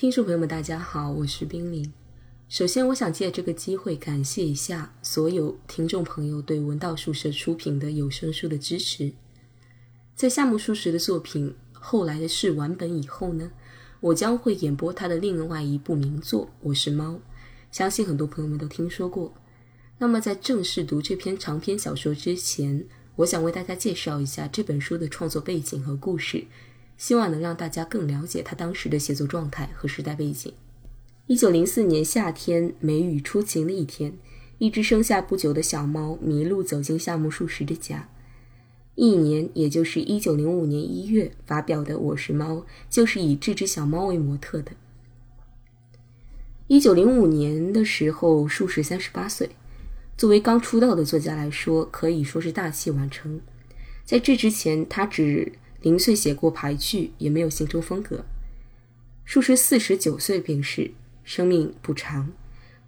听众朋友们，大家好，我是冰凌。首先，我想借这个机会感谢一下所有听众朋友对文道书社出品的有声书的支持。在夏目漱石的作品《后来的事》完本以后呢，我将会演播他的另外一部名作《我是猫》，相信很多朋友们都听说过。那么，在正式读这篇长篇小说之前，我想为大家介绍一下这本书的创作背景和故事。希望能让大家更了解他当时的写作状态和时代背景。一九零四年夏天，梅雨初晴的一天，一只生下不久的小猫迷路走进夏目漱石的家。一年，也就是一九零五年一月发表的《我是猫》，就是以这只小猫为模特的。一九零五年的时候，漱石三十八岁，作为刚出道的作家来说，可以说是大器晚成。在这之前，他只。零碎写过排剧，也没有形成风格。术士四十九岁病逝，生命不长，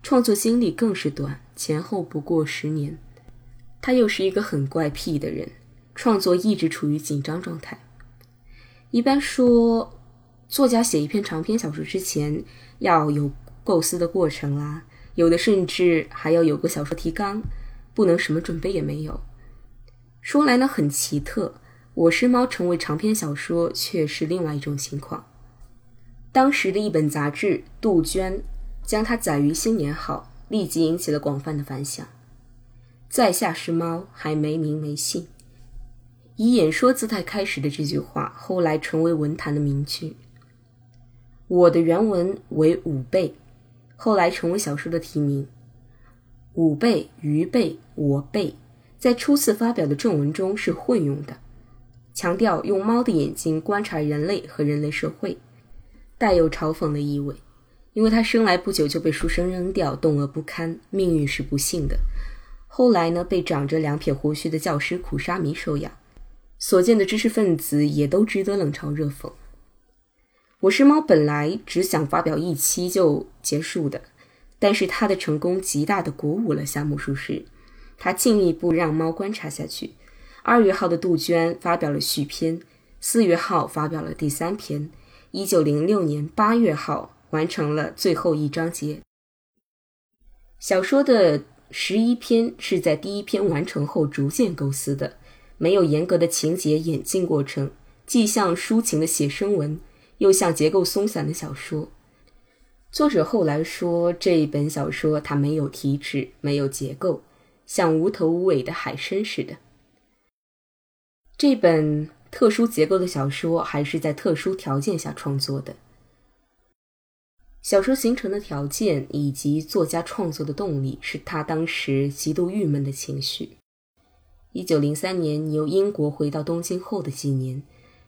创作经历更是短，前后不过十年。他又是一个很怪癖的人，创作一直处于紧张状态。一般说，作家写一篇长篇小说之前要有构思的过程啦，有的甚至还要有个小说提纲，不能什么准备也没有。说来呢，很奇特。我是猫成为长篇小说却是另外一种情况。当时的一本杂志《杜鹃》将它载于新年号，立即引起了广泛的反响。在下是猫，还没名没姓。以演说姿态开始的这句话，后来成为文坛的名句。我的原文为五倍，后来成为小说的题名。五倍、鱼倍、我倍，在初次发表的正文中是混用的。强调用猫的眼睛观察人类和人类社会，带有嘲讽的意味。因为他生来不久就被书生扔掉，冻饿不堪，命运是不幸的。后来呢，被长着两撇胡须的教师苦沙弥收养，所见的知识分子也都值得冷嘲热讽。我是猫本来只想发表一期就结束的，但是他的成功极大的鼓舞了夏目漱石，他进一步让猫观察下去。二月号的杜鹃发表了续篇，四月号发表了第三篇，一九零六年八月号完成了最后一章节。小说的十一篇是在第一篇完成后逐渐构思的，没有严格的情节演进过程，既像抒情的写生文，又像结构松散的小说。作者后来说，这一本小说它没有题旨，没有结构，像无头无尾的海参似的。这本特殊结构的小说还是在特殊条件下创作的。小说形成的条件以及作家创作的动力，是他当时极度郁闷的情绪。一九零三年由英国回到东京后的几年，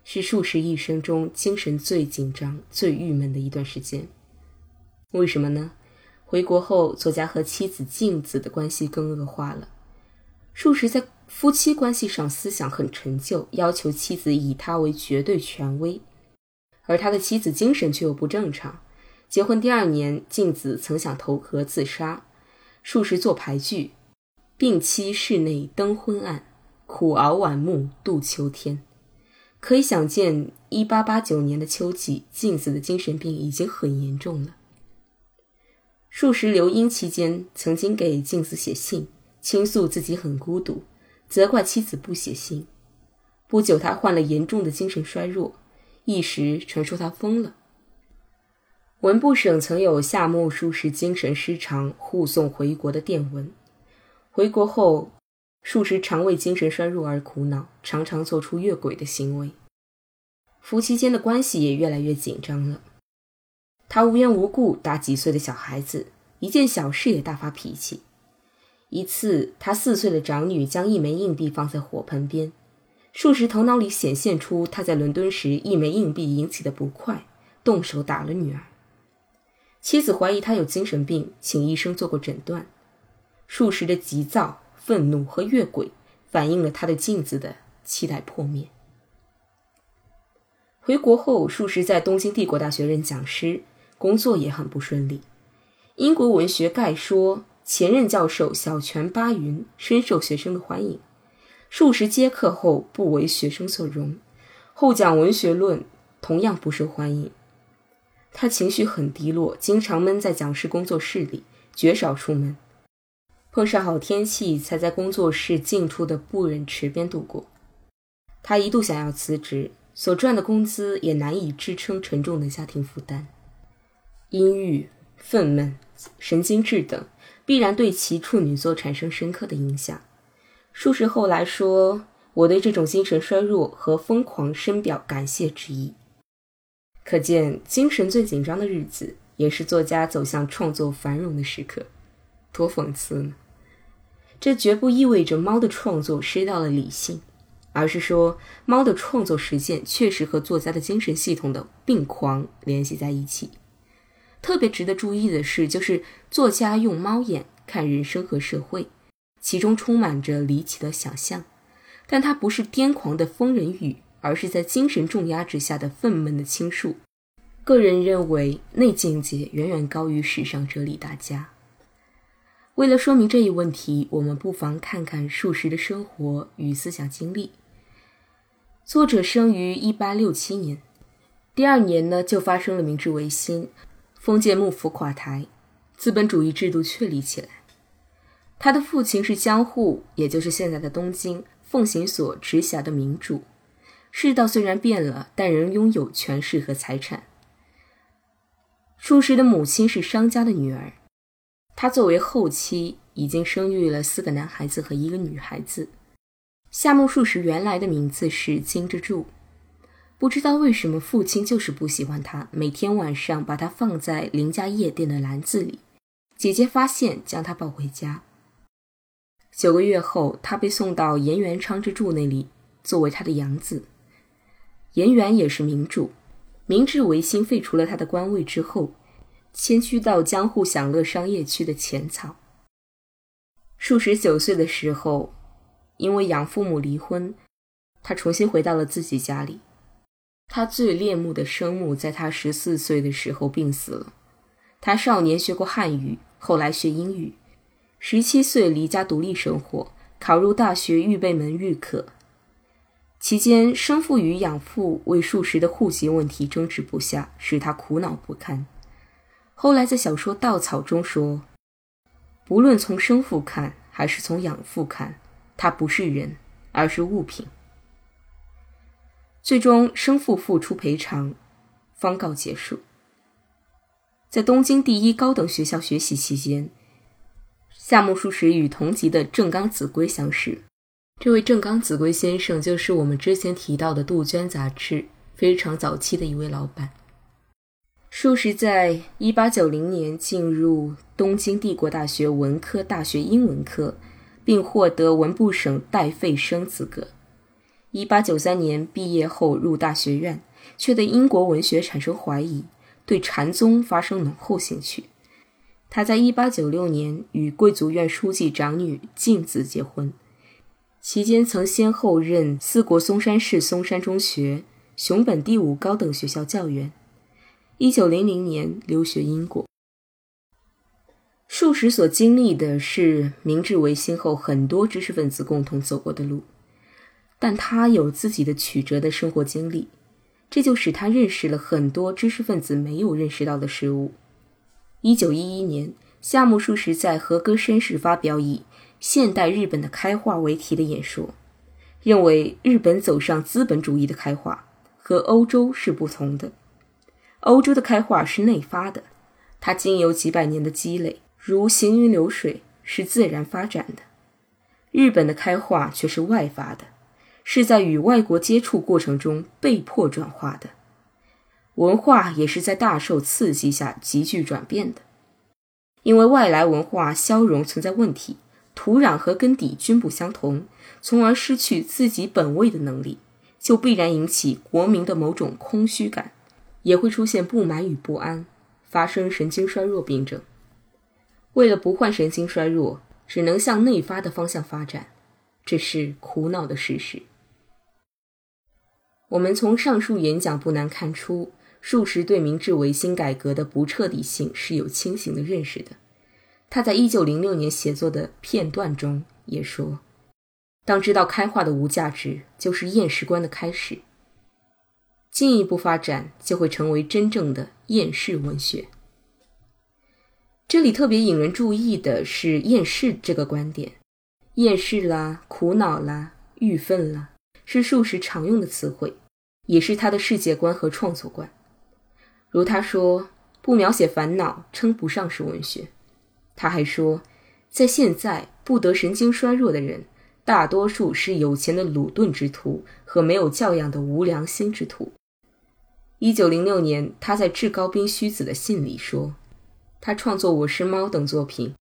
是数十一生中精神最紧张、最郁闷的一段时间。为什么呢？回国后，作家和妻子静子的关系更恶化了。数十在。夫妻关系上思想很陈旧，要求妻子以他为绝对权威，而他的妻子精神却又不正常。结婚第二年，静子曾想投河自杀，数十做牌具，病妻室内灯昏暗，苦熬晚暮度秋天。可以想见，一八八九年的秋季，静子的精神病已经很严重了。数十留英期间，曾经给静子写信，倾诉自己很孤独。责怪妻子不写信。不久，他患了严重的精神衰弱，一时传说他疯了。文部省曾有夏目漱石精神失常护送回国的电文。回国后，漱石常为精神衰弱而苦恼，常常做出越轨的行为。夫妻间的关系也越来越紧张了。他无缘无故打几岁的小孩子，一件小事也大发脾气。一次，他四岁的长女将一枚硬币放在火盆边，数十头脑里显现出他在伦敦时一枚硬币引起的不快，动手打了女儿。妻子怀疑他有精神病，请医生做过诊断。数十的急躁、愤怒和越轨，反映了他对镜子的期待破灭。回国后，数十在东京帝国大学任讲师，工作也很不顺利。英国文学概说。前任教授小泉八云深受学生的欢迎，数十节课后不为学生所容，后讲文学论同样不受欢迎。他情绪很低落，经常闷在讲师工作室里，绝少出门。碰上好天气，才在工作室近处的不忍池边度过。他一度想要辞职，所赚的工资也难以支撑沉重的家庭负担。阴郁、愤懑、神经质等，必然对其处女座产生深刻的影响。数十后来说，我对这种精神衰弱和疯狂深表感谢之意。可见，精神最紧张的日子，也是作家走向创作繁荣的时刻。多讽刺呢！这绝不意味着猫的创作失掉了理性，而是说猫的创作实践确实和作家的精神系统的病狂联系在一起。特别值得注意的是，就是作家用猫眼看人生和社会，其中充满着离奇的想象，但它不是癫狂的疯人语，而是在精神重压之下的愤懑的倾诉。个人认为，那境界远远高于史上哲理大家。为了说明这一问题，我们不妨看看术士的生活与思想经历。作者生于一八六七年，第二年呢就发生了明治维新，封建幕府垮台，资本主义制度确立起来。他的父亲是江户，也就是现在的东京奉行所直辖的民主。世道虽然变了，但仍拥有权势和财产。术士的母亲是商家的女儿。她作为后妻，已经生育了四个男孩子和一个女孩子。夏目漱石原来的名字是金之助，不知道为什么父亲就是不喜欢他，每天晚上把他放在邻家夜店的篮子里。姐姐发现，将他抱回家。九个月后，他被送到岩原昌之助那里，作为他的养子。岩原也是民主，明治维新废除了他的官位之后。迁居到江户享乐商业区的浅草。数十九岁的时候，因为养父母离婚，他重新回到了自己家里。他最恋慕的生母在他十四岁的时候病死了。他少年学过汉语，后来学英语。十七岁离家独立生活，考入大学预备门预科。期间，生父与养父为数十的户籍问题争执不下，使他苦恼不堪。后来在小说《稻草》中说，不论从生父看还是从养父看，他不是人，而是物品。最终，生父付出赔偿，方告结束。在东京第一高等学校学习期间，夏目漱石与同级的正冈子规相识。这位正冈子规先生就是我们之前提到的杜鹃杂志非常早期的一位老板。数十在一八九零年进入东京帝国大学文科大学英文科，并获得文部省代费生资格。一八九三年毕业后入大学院，却对英国文学产生怀疑，对禅宗发生浓厚兴趣。他在一八九六年与贵族院书记长女静子结婚，期间曾先后任四国松山市松山中学、熊本第五高等学校教员。一九零零年留学英国。数十所经历的是明治维新后很多知识分子共同走过的路，但他有自己的曲折的生活经历，这就使他认识了很多知识分子没有认识到的事物。一九一一年，夏目漱石在和歌绅士发表以“现代日本的开化”为题的演说，认为日本走上资本主义的开化和欧洲是不同的。欧洲的开化是内发的，它经由几百年的积累，如行云流水，是自然发展的；日本的开化却是外发的，是在与外国接触过程中被迫转化的。文化也是在大受刺激下急剧转变的，因为外来文化消融存在问题，土壤和根底均不相同，从而失去自己本位的能力，就必然引起国民的某种空虚感。也会出现不满与不安，发生神经衰弱病症。为了不患神经衰弱，只能向内发的方向发展，这是苦恼的事实。我们从上述演讲不难看出，数十对明治维新改革的不彻底性是有清醒的认识的。他在一九零六年写作的片段中也说：“当知道开化的无价值，就是厌世观的开始。”进一步发展就会成为真正的厌世文学。这里特别引人注意的是“厌世”这个观点，厌世啦、苦恼啦、郁愤啦，是数十常用的词汇，也是他的世界观和创作观。如他说：“不描写烦恼，称不上是文学。”他还说：“在现在，不得神经衰弱的人，大多数是有钱的鲁钝之徒和没有教养的无良心之徒。”一九零六年，他在致高滨虚子的信里说。他创作《我是猫》等作品，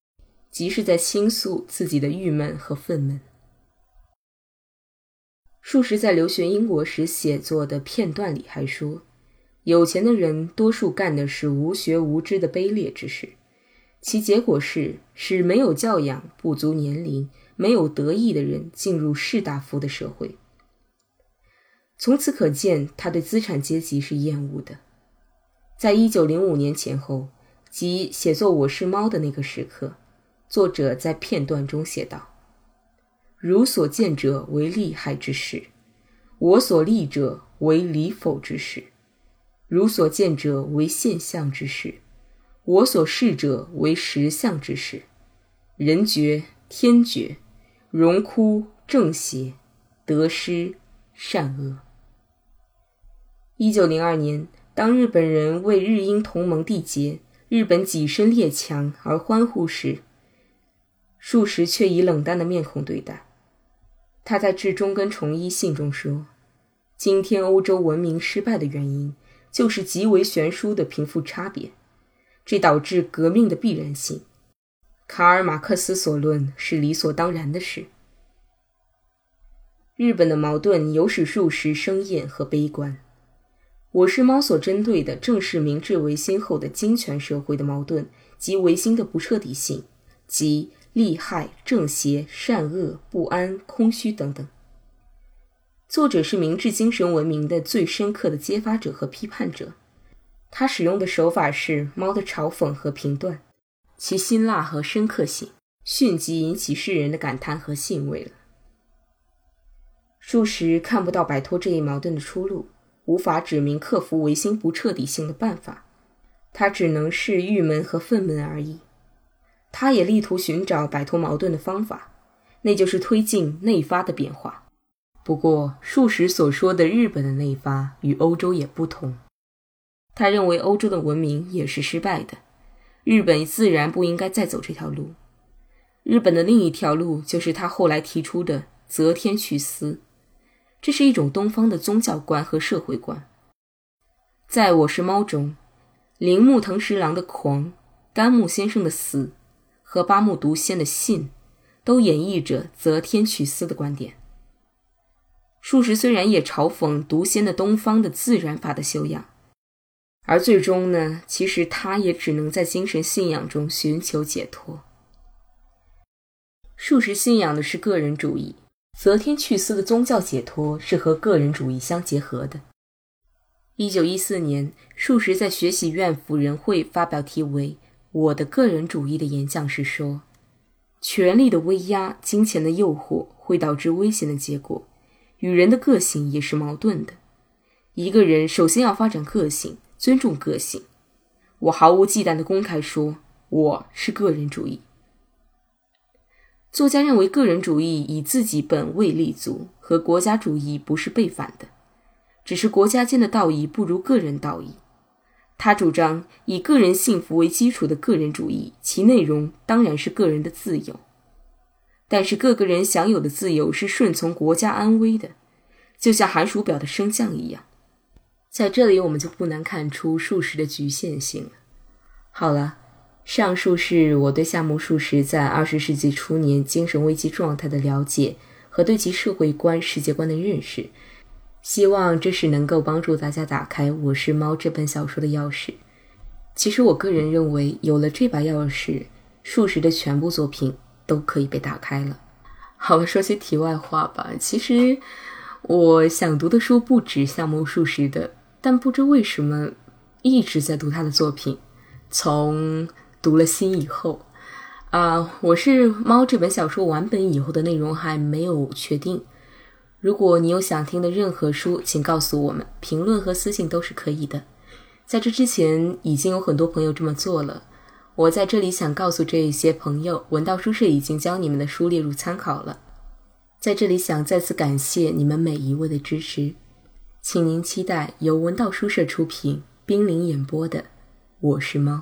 即是在倾诉自己的郁闷和愤懑。数十在留学英国时写作的片段里还说，有钱的人多数干的是无学无知的卑劣之事，其结果是使没有教养、不足年龄、没有德意的人进入士大夫的社会。从此可见，他对资产阶级是厌恶的。在一九零五年前后。即写作《我是猫》的那个时刻，作者在片段中写道：“如所见者为利害之事，我所立者为理否之事；如所见者为现象之事，我所视者为实相之事。人觉天觉，荣枯正邪，得失善恶。”一九零二年，当日本人为日英同盟缔结。日本跻身列强而欢呼时，数十却以冷淡的面孔对待。他在致中根重一信中说：“今天欧洲文明失败的原因，就是极为悬殊的贫富差别，这导致革命的必然性。卡尔马克思所论是理所当然的事。日本的矛盾有使数十生厌和悲观。”我是猫所针对的，正是明治维新后的金权社会的矛盾及维新的不彻底性，即利害、正邪、善恶、不安、空虚等等。作者是明治精神文明的最深刻的揭发者和批判者，他使用的手法是猫的嘲讽和评断，其辛辣和深刻性迅即引起世人的感叹和兴味了。数十看不到摆脱这一矛盾的出路。无法指明克服维新不彻底性的办法，他只能是郁闷和愤懑而已。他也力图寻找摆脱矛盾的方法，那就是推进内发的变化。不过，数十所说的日本的内发与欧洲也不同。他认为欧洲的文明也是失败的，日本自然不应该再走这条路。日本的另一条路就是他后来提出的择天去私。这是一种东方的宗教观和社会观。在我是猫中，铃木藤十郎的狂、甘木先生的死和八木独仙的信，都演绎着择天取私的观点。术士虽然也嘲讽独仙的东方的自然法的修养，而最终呢，其实他也只能在精神信仰中寻求解脱。术士信仰的是个人主义。择天去私的宗教解脱是和个人主义相结合的。一九一四年，术十在学习院辅仁会发表题为《我的个人主义》的演讲时说：“权力的威压、金钱的诱惑会导致危险的结果，与人的个性也是矛盾的。一个人首先要发展个性，尊重个性。我毫无忌惮地公开说，我是个人主义。”作家认为，个人主义以自己本位立足，和国家主义不是背反的，只是国家间的道义不如个人道义。他主张以个人幸福为基础的个人主义，其内容当然是个人的自由，但是各个人享有的自由是顺从国家安危的，就像寒暑表的升降一样。在这里，我们就不难看出数十的局限性了。好了。上述是我对夏目漱石在二十世纪初年精神危机状态的了解和对其社会观、世界观的认识，希望这是能够帮助大家打开《我是猫》这本小说的钥匙。其实我个人认为，有了这把钥匙，漱石的全部作品都可以被打开了。好了，说些题外话吧。其实我想读的书不止夏目漱石的，但不知为什么一直在读他的作品，从。读了心以后，啊，我是猫这本小说完本以后的内容还没有确定。如果你有想听的任何书，请告诉我们，评论和私信都是可以的。在这之前，已经有很多朋友这么做了。我在这里想告诉这一些朋友，文道书社已经将你们的书列入参考了。在这里想再次感谢你们每一位的支持，请您期待由文道书社出品、冰凌演播的《我是猫》。